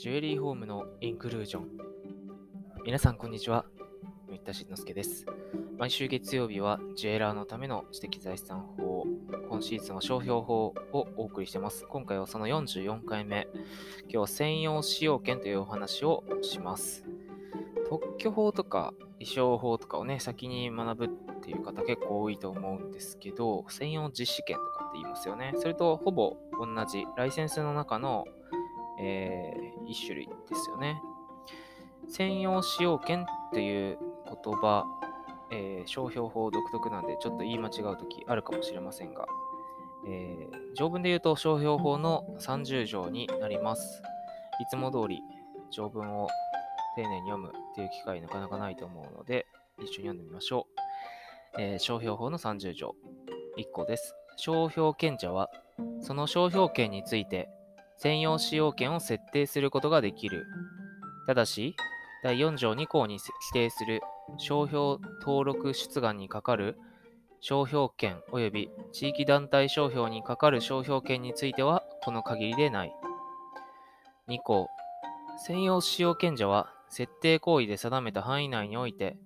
ジュエリーホームのインクルージョン。皆さん、こんにちは。三田慎之介です。毎週月曜日は、ジュエラーのための知的財産法、今シーズンは商標法をお送りしています。今回はその44回目。今日は専用使用権というお話をします。特許法とか衣装法とかをね、先に学ぶっていう方結構多いと思うんですけど、専用実施権とかって言いますよね。それとほぼ同じライセンスの中のえー、一種類ですよね。専用使用権っていう言葉、えー、商標法独特なんでちょっと言い間違うときあるかもしれませんが、えー、条文で言うと商標法の30条になります。いつも通り条文を丁寧に読むっていう機会なかなかないと思うので、一緒に読んでみましょう。えー、商標法の30条。1個です。商標権者は、その商標権について専用使用権を設定することができる。ただし、第4条2項に規定する商標登録出願にかかる商標権及び地域団体商標にかかる商標権についてはこの限りでない。2項、専用使用権者は設定行為で定めた範囲内において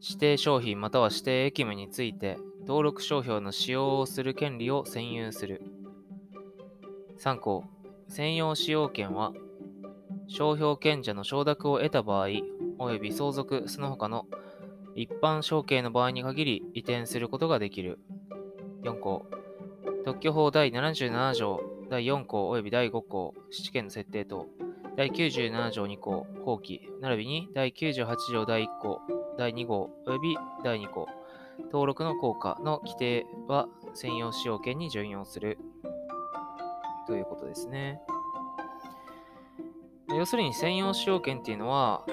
指定商品または指定役務について登録商標の使用をする権利を占有する。3項、専用使用権は、商標権者の承諾を得た場合、及び相続、その他の一般承継の場合に限り移転することができる。4項、特許法第77条第4項及び第5項、七権の設定等、第97条2項、法規、並びに第98条第1項、第2号及び第2項、登録の効果の規定は専用使用権に準用する。ということですね。要するに専用使用権っていうのは、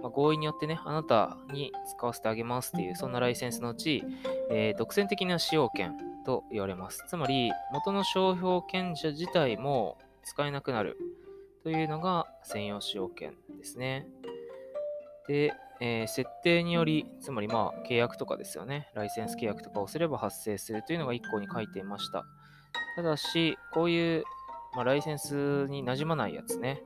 まあ、合意によってね、あなたに使わせてあげますっていう、そんなライセンスのうち、えー、独占的な使用権と言われます。つまり、元の商標権者自体も使えなくなるというのが専用使用権ですね。で、えー、設定により、つまりまあ契約とかですよね。ライセンス契約とかをすれば発生するというのが1項に書いていました。ただし、こういう、まあ、ライセンスになじまないやつね、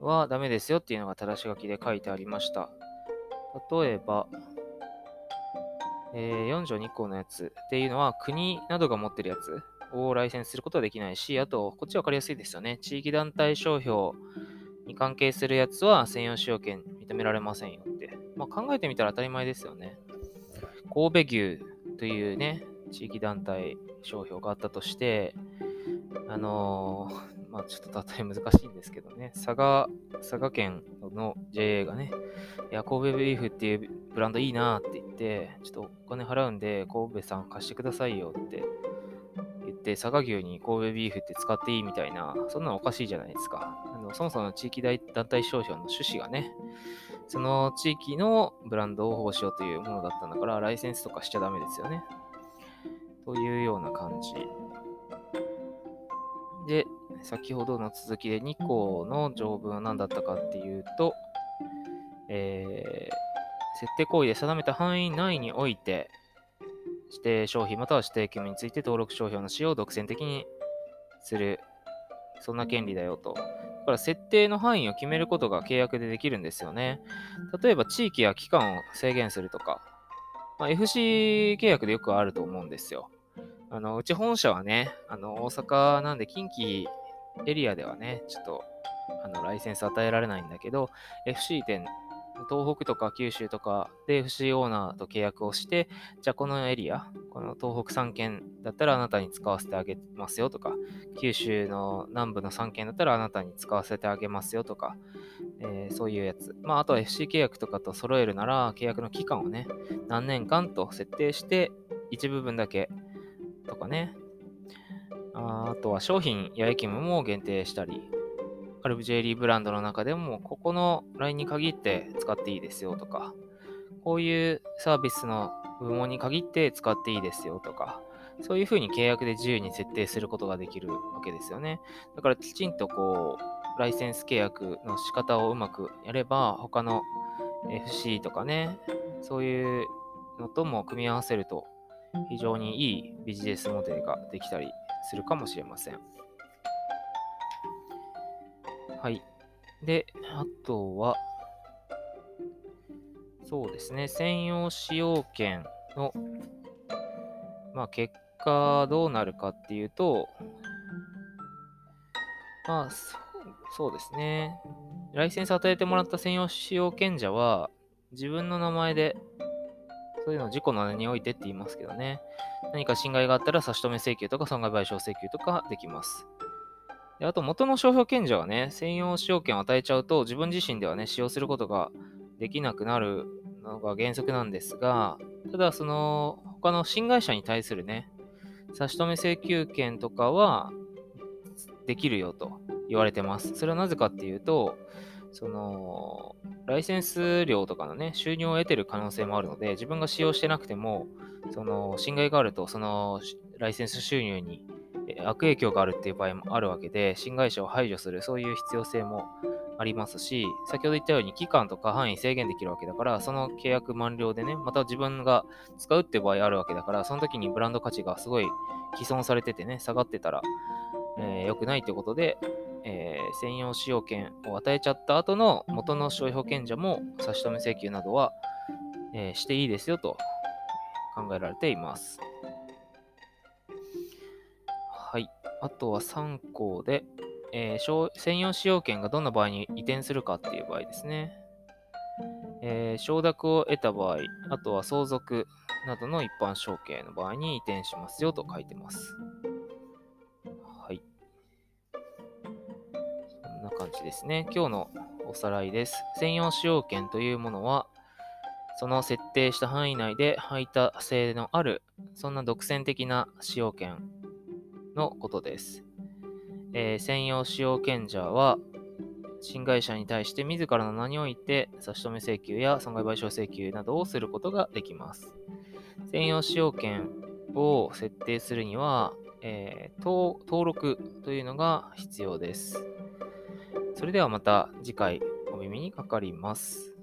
はダメですよっていうのが正し書きで書いてありました。例えば、えー、4条2項のやつっていうのは国などが持ってるやつをライセンスすることはできないし、あと、こっちは分かりやすいですよね。地域団体商標に関係するやつは専用使用権認められませんよって。まあ、考えてみたら当たり前ですよね。神戸牛というね、地域団体商標があったとして、あのー、まあちょっと例え難しいんですけどね、佐賀、佐賀県の JA がね、いや、神戸ビーフっていうブランドいいなって言って、ちょっとお金払うんで、神戸さん貸してくださいよって言って、佐賀牛に神戸ビーフって使っていいみたいな、そんなのおかしいじゃないですか。あのそもそも地域団体商標の趣旨がね、その地域のブランドを保護しようというものだったんだから、ライセンスとかしちゃダメですよね。というような感じ。で、先ほどの続きで2項の条文は何だったかっていうと、えー、設定行為で定めた範囲内において、指定商品または指定義務について登録商標の使用を独占的にする、そんな権利だよと。だから設定の範囲を決めることが契約でできるんですよね。例えば地域や期間を制限するとか、まあ、FC 契約でよくあると思うんですよ。あの、うち本社はね、あの、大阪なんで近畿エリアではね、ちょっと、あの、ライセンス与えられないんだけど、FC 店、東北とか九州とかで FC オーナーと契約をして、じゃあこのエリア、この東北3県だったらあなたに使わせてあげますよとか、九州の南部の3県だったらあなたに使わせてあげますよとか、えー、そういうやつ。まあ、あとは FC 契約とかと揃えるなら、契約の期間をね、何年間と設定して、一部分だけとかね。ああとは商品や駅務も限定したり、アルブジェリーブランドの中でも、ここのラインに限って使っていいですよとか、こういうサービスの部門に限って使っていいですよとか、そういうふうに契約で自由に設定することができるわけですよね。だからきちんとこう、ライセンス契約の仕方をうまくやれば、他の FC とかね、そういうのとも組み合わせると非常にいいビジネスモデルができたりするかもしれません。はい。で、あとは、そうですね、専用使用権の、まあ、結果どうなるかっていうと、まあ、そうですね。ライセンス与えてもらった専用使用権者は、自分の名前で、そういうのを事故の名においてって言いますけどね。何か侵害があったら差し止め請求とか損害賠償請求とかできます。であと、元の商標権者はね、専用使用権を与えちゃうと、自分自身ではね、使用することができなくなるのが原則なんですが、ただ、その、他の新会社に対するね、差し止め請求権とかはできるよと言われてます。それはなぜかっていうと、その、ライセンス料とかのね、収入を得てる可能性もあるので、自分が使用してなくても、その、侵害があると、その、ライセンス収入に悪影響があるっていう場合もあるわけで、新会社を排除する、そういう必要性もありますし、先ほど言ったように期間とか範囲制限できるわけだから、その契約満了でね、また自分が使うって場合あるわけだから、その時にブランド価値がすごい既存されててね、下がってたら、えー、良くないってことで、えー、専用使用権を与えちゃった後の元の消費保険者も差し止め請求などは、えー、していいですよと考えられています。はい。あとは3項で、えー、専用使用権がどんな場合に移転するかっていう場合ですね。えー、承諾を得た場合、あとは相続などの一般承継の場合に移転しますよと書いてます。ですね。今日のおさらいです。専用使用権というものは、その設定した範囲内で排他性のある、そんな独占的な使用権のことです。えー、専用使用権者は、新会社に対して自らの名において差し止め請求や損害賠償請求などをすることができます。専用使用権を設定するには、えー、登録というのが必要です。それではまた次回お耳にかかります。